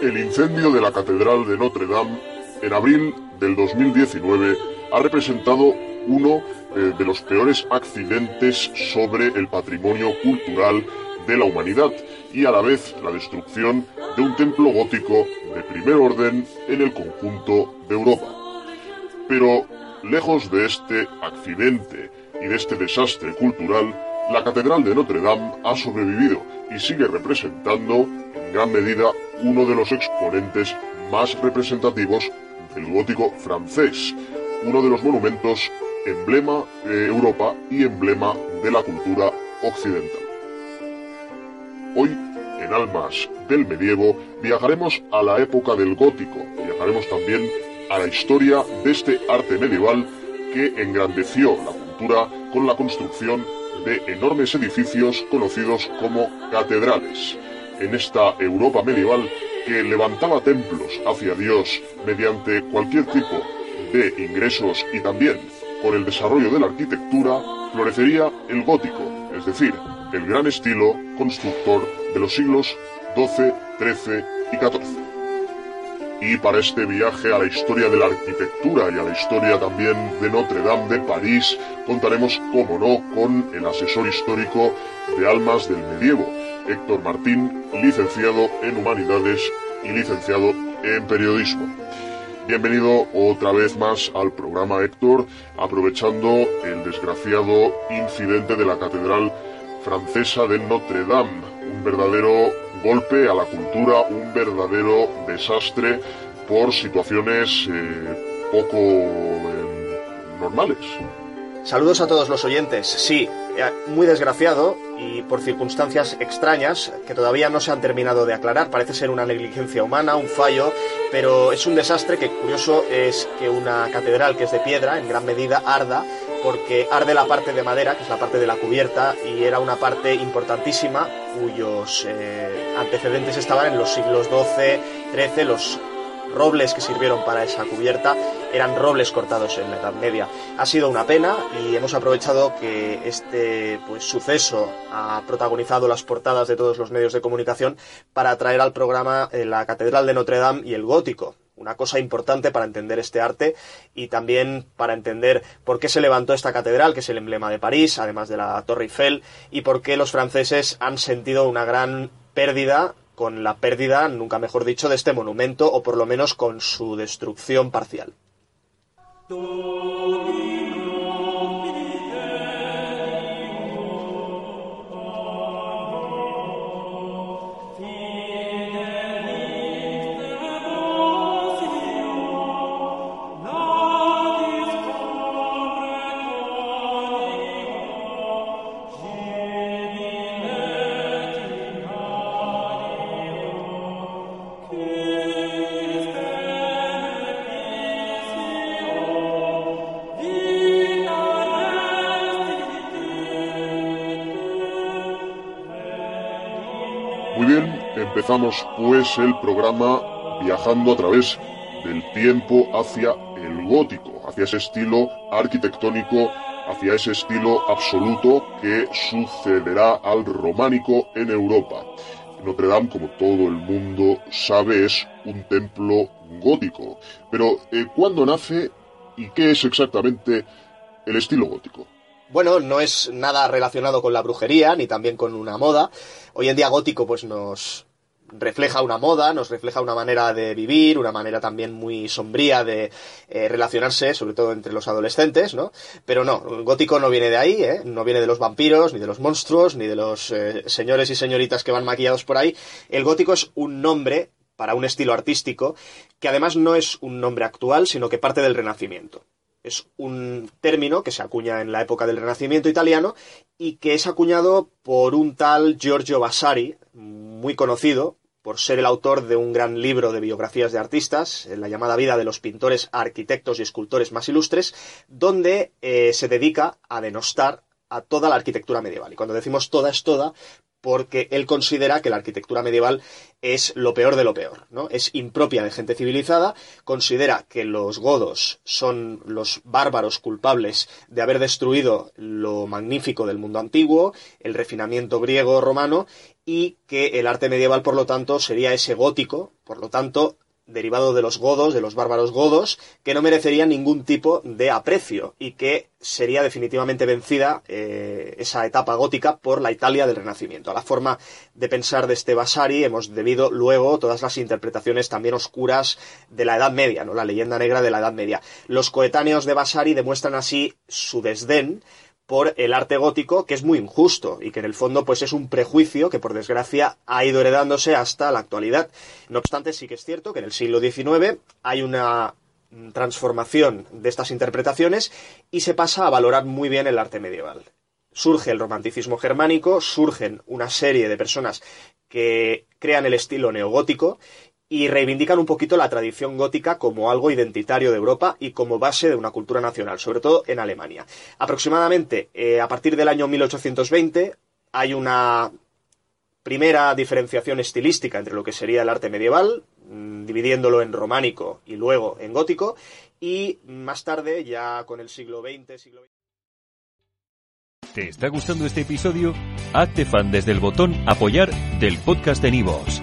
El incendio de la Catedral de Notre Dame en abril del 2019 ha representado uno eh, de los peores accidentes sobre el patrimonio cultural de la humanidad y a la vez la destrucción de un templo gótico de primer orden en el conjunto de Europa. Pero lejos de este accidente y de este desastre cultural, la Catedral de Notre Dame ha sobrevivido y sigue representando en gran medida uno de los exponentes más representativos del gótico francés, uno de los monumentos emblema de Europa y emblema de la cultura occidental. Hoy, en Almas del Medievo, viajaremos a la época del gótico, viajaremos también a la historia de este arte medieval que engrandeció la cultura con la construcción de enormes edificios conocidos como catedrales. En esta Europa medieval que levantaba templos hacia Dios mediante cualquier tipo de ingresos y también por el desarrollo de la arquitectura, florecería el gótico, es decir, el gran estilo constructor de los siglos XII, XIII y XIV. Y para este viaje a la historia de la arquitectura y a la historia también de Notre Dame de París, contaremos, como no, con el asesor histórico de Almas del Medievo, Héctor Martín, licenciado en Humanidades y licenciado en Periodismo. Bienvenido otra vez más al programa Héctor, aprovechando el desgraciado incidente de la Catedral Francesa de Notre Dame, verdadero golpe a la cultura, un verdadero desastre por situaciones eh, poco eh, normales. Saludos a todos los oyentes. Sí, eh, muy desgraciado y por circunstancias extrañas que todavía no se han terminado de aclarar. Parece ser una negligencia humana, un fallo, pero es un desastre que curioso es que una catedral que es de piedra en gran medida arda porque arde la parte de madera, que es la parte de la cubierta, y era una parte importantísima cuyos eh, antecedentes estaban en los siglos XII, XIII, los robles que sirvieron para esa cubierta eran robles cortados en la Edad Media. Ha sido una pena y hemos aprovechado que este pues, suceso ha protagonizado las portadas de todos los medios de comunicación para traer al programa eh, la Catedral de Notre Dame y el Gótico, una cosa importante para entender este arte y también para entender por qué se levantó esta catedral, que es el emblema de París, además de la Torre Eiffel, y por qué los franceses han sentido una gran pérdida con la pérdida, nunca mejor dicho, de este monumento o por lo menos con su destrucción parcial. Empezamos pues el programa viajando a través del tiempo hacia el gótico, hacia ese estilo arquitectónico, hacia ese estilo absoluto que sucederá al románico en Europa. Notre Dame, como todo el mundo sabe, es un templo gótico. Pero, eh, ¿cuándo nace y qué es exactamente el estilo gótico? Bueno, no es nada relacionado con la brujería, ni también con una moda. Hoy en día gótico pues nos, refleja una moda, nos refleja una manera de vivir, una manera también muy sombría de eh, relacionarse, sobre todo entre los adolescentes, ¿no? Pero no, gótico no viene de ahí, ¿eh? No viene de los vampiros, ni de los monstruos, ni de los eh, señores y señoritas que van maquillados por ahí. El gótico es un nombre para un estilo artístico que además no es un nombre actual, sino que parte del Renacimiento. Es un término que se acuña en la época del Renacimiento italiano y que es acuñado por un tal Giorgio Vasari, muy conocido por ser el autor de un gran libro de biografías de artistas, en la llamada vida de los pintores, arquitectos y escultores más ilustres, donde eh, se dedica a denostar a toda la arquitectura medieval. Y cuando decimos toda es toda, porque él considera que la arquitectura medieval es lo peor de lo peor, ¿no? Es impropia de gente civilizada, considera que los godos son los bárbaros culpables de haber destruido lo magnífico del mundo antiguo, el refinamiento griego romano, y que el arte medieval, por lo tanto, sería ese gótico, por lo tanto, derivado de los godos, de los bárbaros godos, que no merecería ningún tipo de aprecio y que sería definitivamente vencida eh, esa etapa gótica por la Italia del Renacimiento. A la forma de pensar de este Vasari hemos debido luego todas las interpretaciones también oscuras de la Edad Media, ¿no? la leyenda negra de la Edad Media. Los coetáneos de Vasari demuestran así su desdén por el arte gótico, que es muy injusto y que en el fondo pues es un prejuicio que por desgracia ha ido heredándose hasta la actualidad. No obstante, sí que es cierto que en el siglo XIX hay una transformación de estas interpretaciones y se pasa a valorar muy bien el arte medieval. Surge el romanticismo germánico, surgen una serie de personas que crean el estilo neogótico y reivindican un poquito la tradición gótica como algo identitario de Europa y como base de una cultura nacional, sobre todo en Alemania. Aproximadamente eh, a partir del año 1820 hay una primera diferenciación estilística entre lo que sería el arte medieval, mm, dividiéndolo en románico y luego en gótico, y más tarde, ya con el siglo XX, siglo ¿Te está gustando este episodio? Hazte fan desde el botón apoyar del podcast de Nivos.